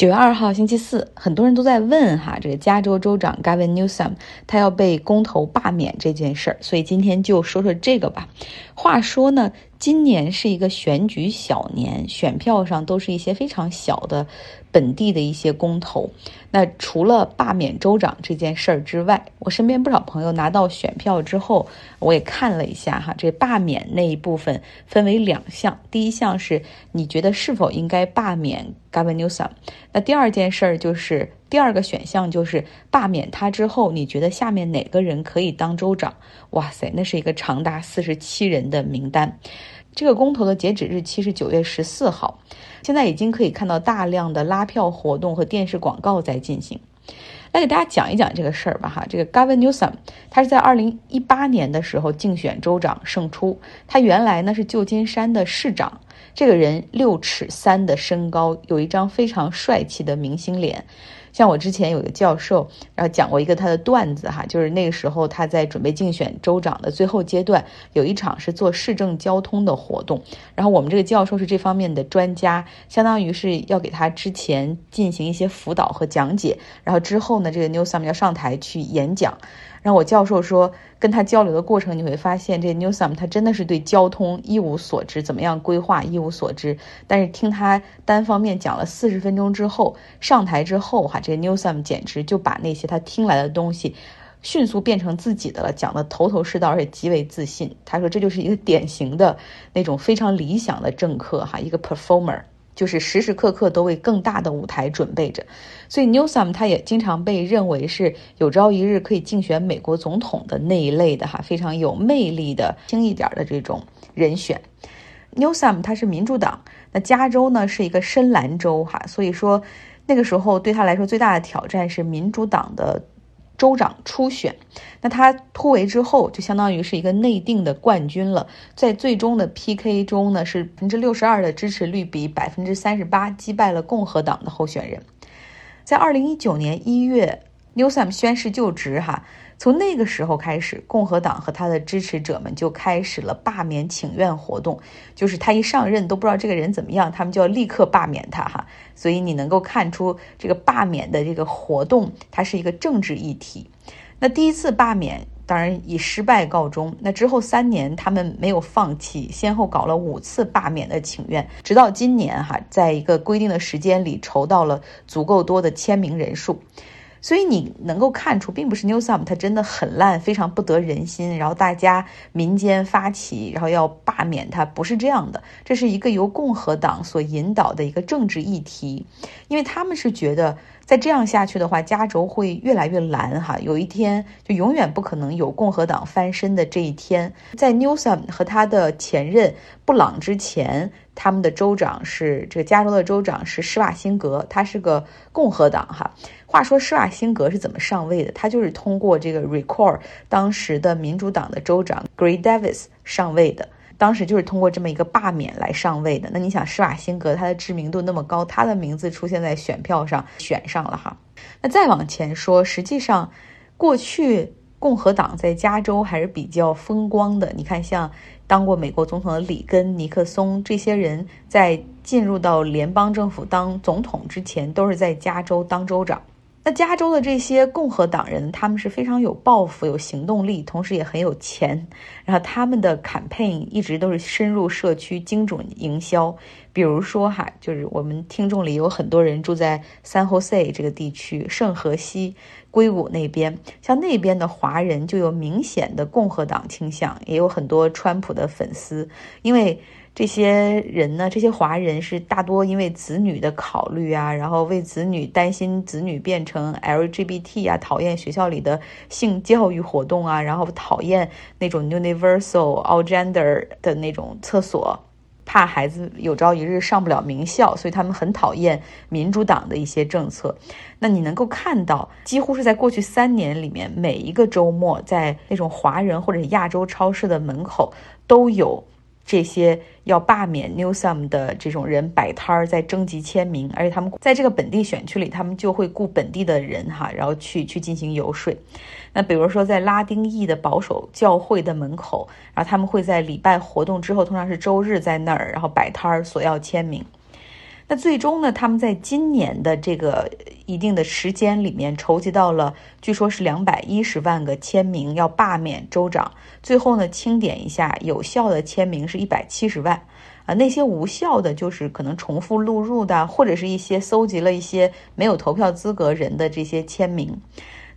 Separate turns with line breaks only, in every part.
九月二号星期四，很多人都在问哈，这个加州州长 Gavin Newsom 他要被公投罢免这件事儿，所以今天就说说这个吧。话说呢。今年是一个选举小年，选票上都是一些非常小的本地的一些公投。那除了罢免州长这件事儿之外，我身边不少朋友拿到选票之后，我也看了一下哈，这罢免那一部分分为两项。第一项是你觉得是否应该罢免 Gavin Newsom，那第二件事儿就是第二个选项就是罢免他之后，你觉得下面哪个人可以当州长？哇塞，那是一个长达四十七人的名单。这个公投的截止日期是九月十四号，现在已经可以看到大量的拉票活动和电视广告在进行。来给大家讲一讲这个事儿吧，哈，这个 Gavin Newsom，他是在二零一八年的时候竞选州长胜出，他原来呢是旧金山的市长。这个人六尺三的身高，有一张非常帅气的明星脸。像我之前有个教授，然后讲过一个他的段子哈，就是那个时候他在准备竞选州长的最后阶段，有一场是做市政交通的活动，然后我们这个教授是这方面的专家，相当于是要给他之前进行一些辅导和讲解，然后之后呢，这个 Newsom 要上台去演讲。然后我教授说，跟他交流的过程，你会发现这 Newsom 他真的是对交通一无所知，怎么样规划一无所知。但是听他单方面讲了四十分钟之后，上台之后，哈，这 Newsom 简直就把那些他听来的东西，迅速变成自己的了，讲的头头是道，而且极为自信。他说这就是一个典型的那种非常理想的政客，哈，一个 performer。就是时时刻刻都为更大的舞台准备着，所以 Newsom 他也经常被认为是有朝一日可以竞选美国总统的那一类的哈，非常有魅力的轻一点的这种人选。Newsom 他是民主党，那加州呢是一个深蓝州哈，所以说那个时候对他来说最大的挑战是民主党的。州长初选，那他突围之后，就相当于是一个内定的冠军了。在最终的 PK 中呢，是百分之六十二的支持率，比百分之三十八击败了共和党的候选人。在二零一九年一月，Newsom 宣誓就职，哈。从那个时候开始，共和党和他的支持者们就开始了罢免请愿活动。就是他一上任都不知道这个人怎么样，他们就要立刻罢免他哈。所以你能够看出这个罢免的这个活动，它是一个政治议题。那第一次罢免当然以失败告终。那之后三年他们没有放弃，先后搞了五次罢免的请愿，直到今年哈，在一个规定的时间里筹到了足够多的签名人数。所以你能够看出，并不是 Newsom 他真的很烂，非常不得人心，然后大家民间发起，然后要罢免他，不是这样的。这是一个由共和党所引导的一个政治议题，因为他们是觉得。再这样下去的话，加州会越来越蓝哈，有一天就永远不可能有共和党翻身的这一天。在 Newsom 和他的前任布朗之前，他们的州长是这个加州的州长是施瓦辛格，他是个共和党哈。话说施瓦辛格是怎么上位的？他就是通过这个 recall 当时的民主党的州长 Gray Davis 上位的。当时就是通过这么一个罢免来上位的。那你想，施瓦辛格他的知名度那么高，他的名字出现在选票上，选上了哈。那再往前说，实际上过去共和党在加州还是比较风光的。你看，像当过美国总统的里根、尼克松这些人，在进入到联邦政府当总统之前，都是在加州当州长。那加州的这些共和党人，他们是非常有抱负、有行动力，同时也很有钱。然后他们的 campaign 一直都是深入社区、精准营销。比如说哈，就是我们听众里有很多人住在 San Jose 这个地区，圣荷西、硅谷那边，像那边的华人就有明显的共和党倾向，也有很多川普的粉丝，因为。这些人呢，这些华人是大多因为子女的考虑啊，然后为子女担心子女变成 LGBT 啊，讨厌学校里的性教育活动啊，然后讨厌那种 universal all gender 的那种厕所，怕孩子有朝一日上不了名校，所以他们很讨厌民主党的一些政策。那你能够看到，几乎是在过去三年里面，每一个周末在那种华人或者亚洲超市的门口都有。这些要罢免 Newsom 的这种人摆摊儿，在征集签名，而且他们在这个本地选区里，他们就会雇本地的人哈，然后去去进行游说。那比如说在拉丁裔的保守教会的门口，然后他们会在礼拜活动之后，通常是周日在那儿，然后摆摊儿索要签名。那最终呢，他们在今年的这个一定的时间里面筹集到了，据说是两百一十万个签名，要罢免州长。最后呢，清点一下，有效的签名是一百七十万，啊，那些无效的，就是可能重复录入的，或者是一些搜集了一些没有投票资格人的这些签名。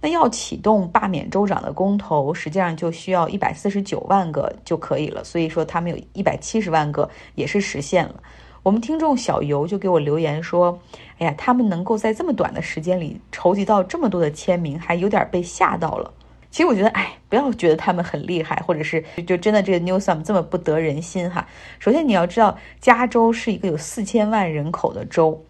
那要启动罢免州长的公投，实际上就需要一百四十九万个就可以了。所以说，他们有一百七十万个也是实现了。我们听众小尤就给我留言说：“哎呀，他们能够在这么短的时间里筹集到这么多的签名，还有点被吓到了。”其实我觉得，哎，不要觉得他们很厉害，或者是就真的这个 Newsom 这么不得人心哈。首先你要知道，加州是一个有四千万人口的州。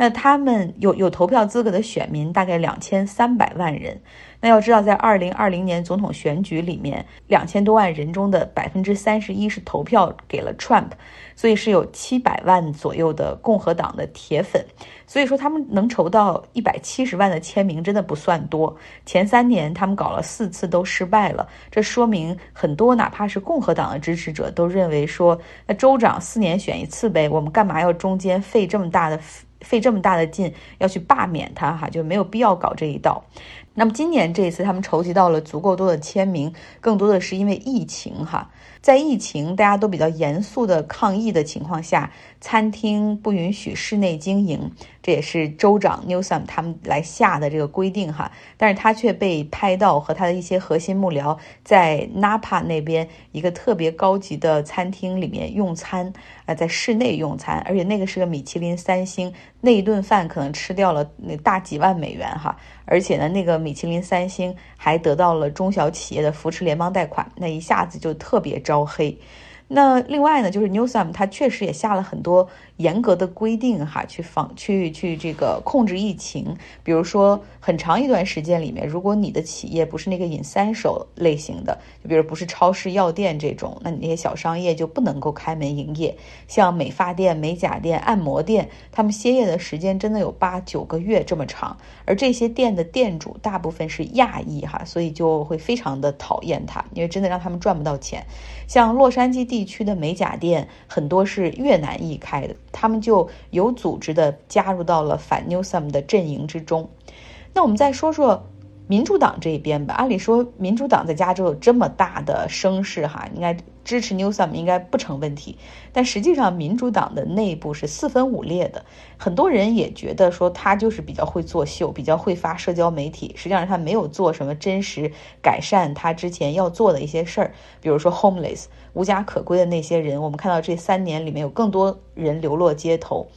那他们有有投票资格的选民大概两千三百万人。那要知道，在二零二零年总统选举里面，两千多万人中的百分之三十一是投票给了 Trump，所以是有七百万左右的共和党的铁粉。所以说，他们能筹到一百七十万的签名，真的不算多。前三年他们搞了四次都失败了，这说明很多哪怕是共和党的支持者都认为说，那州长四年选一次呗，我们干嘛要中间费这么大的？费这么大的劲要去罢免他，哈，就没有必要搞这一道。那么今年这一次，他们筹集到了足够多的签名，更多的是因为疫情，哈。在疫情大家都比较严肃的抗议的情况下，餐厅不允许室内经营，这也是州长 Newsom 他们来下的这个规定哈。但是他却被拍到和他的一些核心幕僚在 Napa 那边一个特别高级的餐厅里面用餐，啊，在室内用餐，而且那个是个米其林三星，那一顿饭可能吃掉了那大几万美元哈。而且呢，那个米其林三星还得到了中小企业的扶持联邦贷款，那一下子就特别招黑。那另外呢，就是 Newsom 他确实也下了很多严格的规定哈，去防去去这个控制疫情。比如说，很长一段时间里面，如果你的企业不是那个隐三手类型的，就比如不是超市、药店这种，那你那些小商业就不能够开门营业。像美发店、美甲店、按摩店，他们歇业的时间真的有八九个月这么长。而这些店的店主大部分是亚裔哈，所以就会非常的讨厌他，因为真的让他们赚不到钱。像洛杉矶地区的美甲店很多是越南裔开的，他们就有组织的加入到了反 Newsom 的阵营之中。那我们再说说。民主党这一边吧，按理说民主党在加州有这么大的声势，哈，应该支持 Newsom 应该不成问题。但实际上，民主党的内部是四分五裂的，很多人也觉得说他就是比较会作秀，比较会发社交媒体，实际上他没有做什么真实改善他之前要做的一些事儿，比如说 homeless 无家可归的那些人，我们看到这三年里面有更多人流落街头。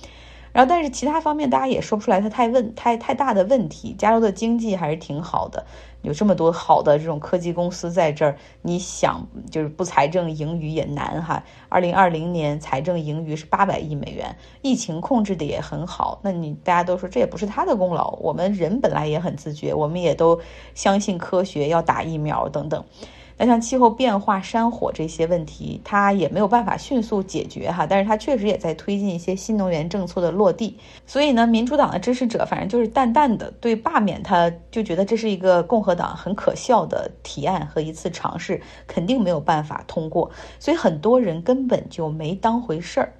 然后，但是其他方面大家也说不出来，它太问太太大的问题。加州的经济还是挺好的，有这么多好的这种科技公司在这儿，你想就是不财政盈余也难哈。二零二零年财政盈余是八百亿美元，疫情控制的也很好。那你大家都说这也不是他的功劳，我们人本来也很自觉，我们也都相信科学，要打疫苗等等。那像气候变化、山火这些问题，它也没有办法迅速解决哈，但是它确实也在推进一些新能源政策的落地。所以呢，民主党的支持者反正就是淡淡的对罢免他，就觉得这是一个共和党很可笑的提案和一次尝试，肯定没有办法通过。所以很多人根本就没当回事儿。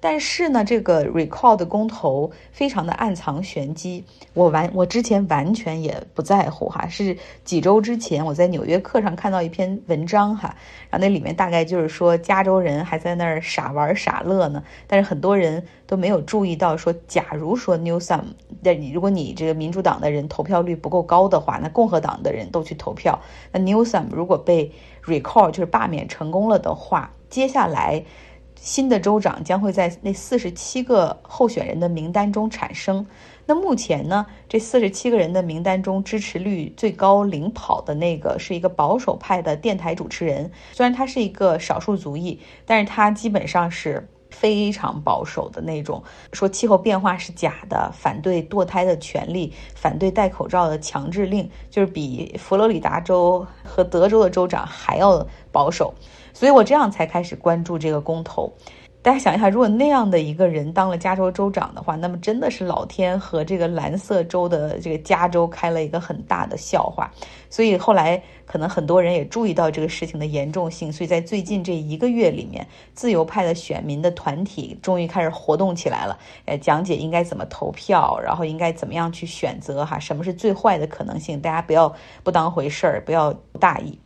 但是呢，这个 recall 的公投非常的暗藏玄机，我完我之前完全也不在乎哈，是几周之前我在纽约客上看到一篇文章哈，然后那里面大概就是说加州人还在那儿傻玩傻乐呢，但是很多人都没有注意到说，假如说 Newsom，那你如果你这个民主党的人投票率不够高的话，那共和党的人都去投票，那 Newsom 如果被 recall 就是罢免成功了的话，接下来。新的州长将会在那四十七个候选人的名单中产生。那目前呢，这四十七个人的名单中，支持率最高领跑的那个是一个保守派的电台主持人。虽然他是一个少数族裔，但是他基本上是非常保守的那种，说气候变化是假的，反对堕胎的权利，反对戴口罩的强制令，就是比佛罗里达州和德州的州长还要保守。所以我这样才开始关注这个公投。大家想一下，如果那样的一个人当了加州州长的话，那么真的是老天和这个蓝色州的这个加州开了一个很大的笑话。所以后来可能很多人也注意到这个事情的严重性，所以在最近这一个月里面，自由派的选民的团体终于开始活动起来了，呃，讲解应该怎么投票，然后应该怎么样去选择哈，什么是最坏的可能性，大家不要不当回事儿，不要大意。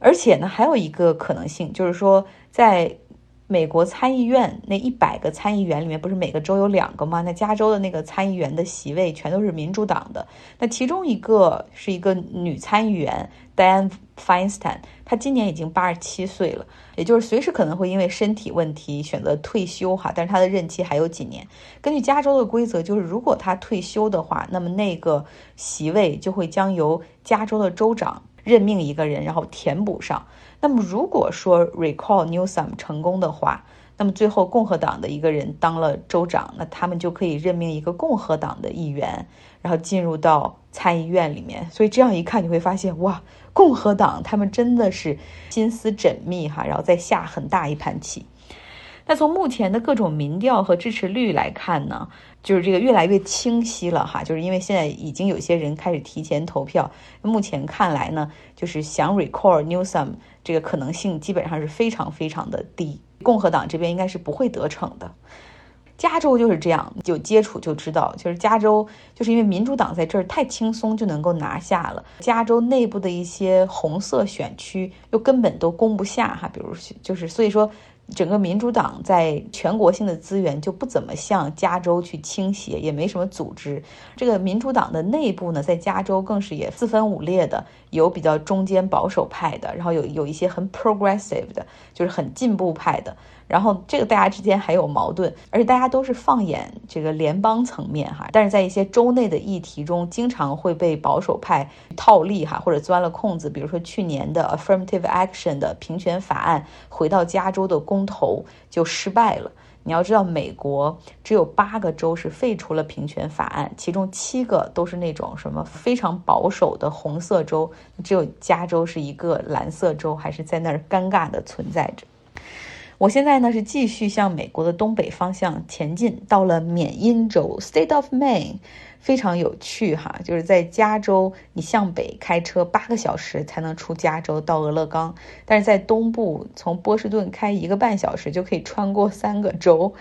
而且呢，还有一个可能性就是说在。美国参议院那一百个参议员里面，不是每个州有两个吗？那加州的那个参议员的席位全都是民主党的。那其中一个是一个女参议员 Diane Feinstein，她今年已经八十七岁了，也就是随时可能会因为身体问题选择退休哈。但是她的任期还有几年。根据加州的规则，就是如果她退休的话，那么那个席位就会将由加州的州长任命一个人，然后填补上。那么，如果说 recall Newsom 成功的话，那么最后共和党的一个人当了州长，那他们就可以任命一个共和党的议员，然后进入到参议院里面。所以这样一看，你会发现，哇，共和党他们真的是心思缜密哈，然后再下很大一盘棋。那从目前的各种民调和支持率来看呢，就是这个越来越清晰了哈，就是因为现在已经有些人开始提前投票。目前看来呢，就是想 recall Newsom 这个可能性基本上是非常非常的低，共和党这边应该是不会得逞的。加州就是这样，有接触就知道，就是加州就是因为民主党在这儿太轻松就能够拿下了，加州内部的一些红色选区又根本都攻不下哈，比如就是所以说。整个民主党在全国性的资源就不怎么向加州去倾斜，也没什么组织。这个民主党的内部呢，在加州更是也四分五裂的，有比较中间保守派的，然后有有一些很 progressive 的，就是很进步派的。然后这个大家之间还有矛盾，而且大家都是放眼这个联邦层面哈，但是在一些州内的议题中，经常会被保守派套利哈，或者钻了空子。比如说去年的 affirmative action 的平权法案回到加州的公投就失败了。你要知道，美国只有八个州是废除了平权法案，其中七个都是那种什么非常保守的红色州，只有加州是一个蓝色州，还是在那儿尴尬的存在着。我现在呢是继续向美国的东北方向前进，到了缅因州 （State of Maine），非常有趣哈。就是在加州，你向北开车八个小时才能出加州到俄勒冈，但是在东部，从波士顿开一个半小时就可以穿过三个州，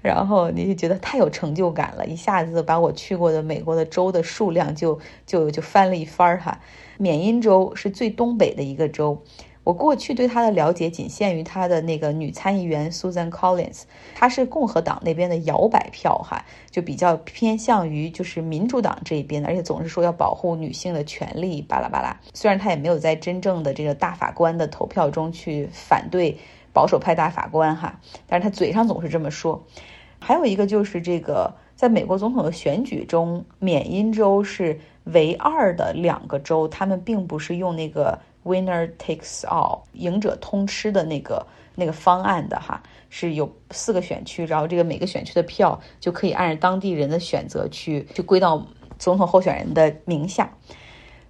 然后你就觉得太有成就感了，一下子把我去过的美国的州的数量就就就翻了一番哈。缅因州是最东北的一个州。我过去对他的了解仅限于他的那个女参议员 Susan Collins，她是共和党那边的摇摆票哈，就比较偏向于就是民主党这一边的，而且总是说要保护女性的权利，巴拉巴拉。虽然他也没有在真正的这个大法官的投票中去反对保守派大法官哈，但是他嘴上总是这么说。还有一个就是这个，在美国总统的选举中，缅因州是唯二的两个州，他们并不是用那个。Winner takes all，赢者通吃的那个那个方案的哈，是有四个选区，然后这个每个选区的票就可以按照当地人的选择去去归到总统候选人的名下。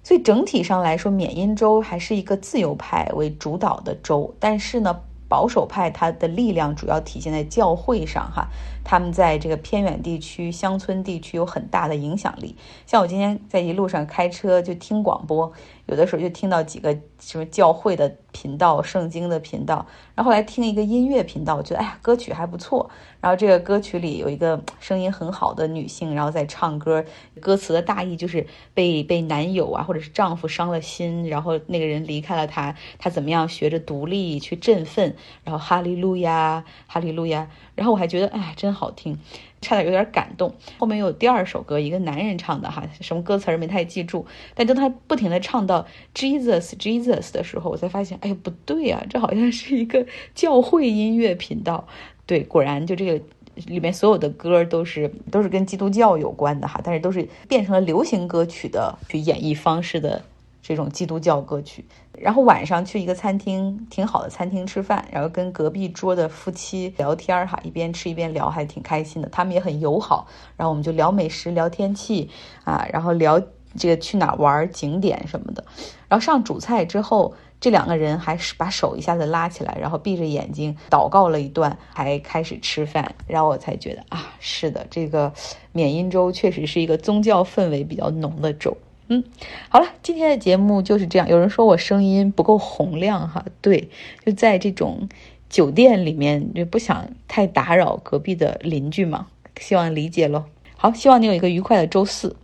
所以整体上来说，缅因州还是一个自由派为主导的州，但是呢，保守派它的力量主要体现在教会上哈。他们在这个偏远地区、乡村地区有很大的影响力。像我今天在一路上开车就听广播，有的时候就听到几个什么教会的频道、圣经的频道，然后来听一个音乐频道，我觉得哎呀歌曲还不错。然后这个歌曲里有一个声音很好的女性，然后在唱歌，歌词的大意就是被被男友啊或者是丈夫伤了心，然后那个人离开了她，她怎么样学着独立去振奋，然后哈利路亚，哈利路亚。然后我还觉得哎真。好听，差点有点感动。后面有第二首歌，一个男人唱的哈，什么歌词儿没太记住。但当他不停的唱到 Jesus Jesus 的时候，我才发现，哎呀不对啊，这好像是一个教会音乐频道。对，果然就这个里面所有的歌都是都是跟基督教有关的哈，但是都是变成了流行歌曲的去演绎方式的。这种基督教歌曲，然后晚上去一个餐厅，挺好的餐厅吃饭，然后跟隔壁桌的夫妻聊天哈，一边吃一边聊，还挺开心的。他们也很友好，然后我们就聊美食、聊天气啊，然后聊这个去哪玩、景点什么的。然后上主菜之后，这两个人还是把手一下子拉起来，然后闭着眼睛祷告了一段，还开始吃饭。然后我才觉得啊，是的，这个缅因州确实是一个宗教氛围比较浓的州。嗯，好了，今天的节目就是这样。有人说我声音不够洪亮哈，对，就在这种酒店里面，就不想太打扰隔壁的邻居嘛，希望理解喽。好，希望你有一个愉快的周四。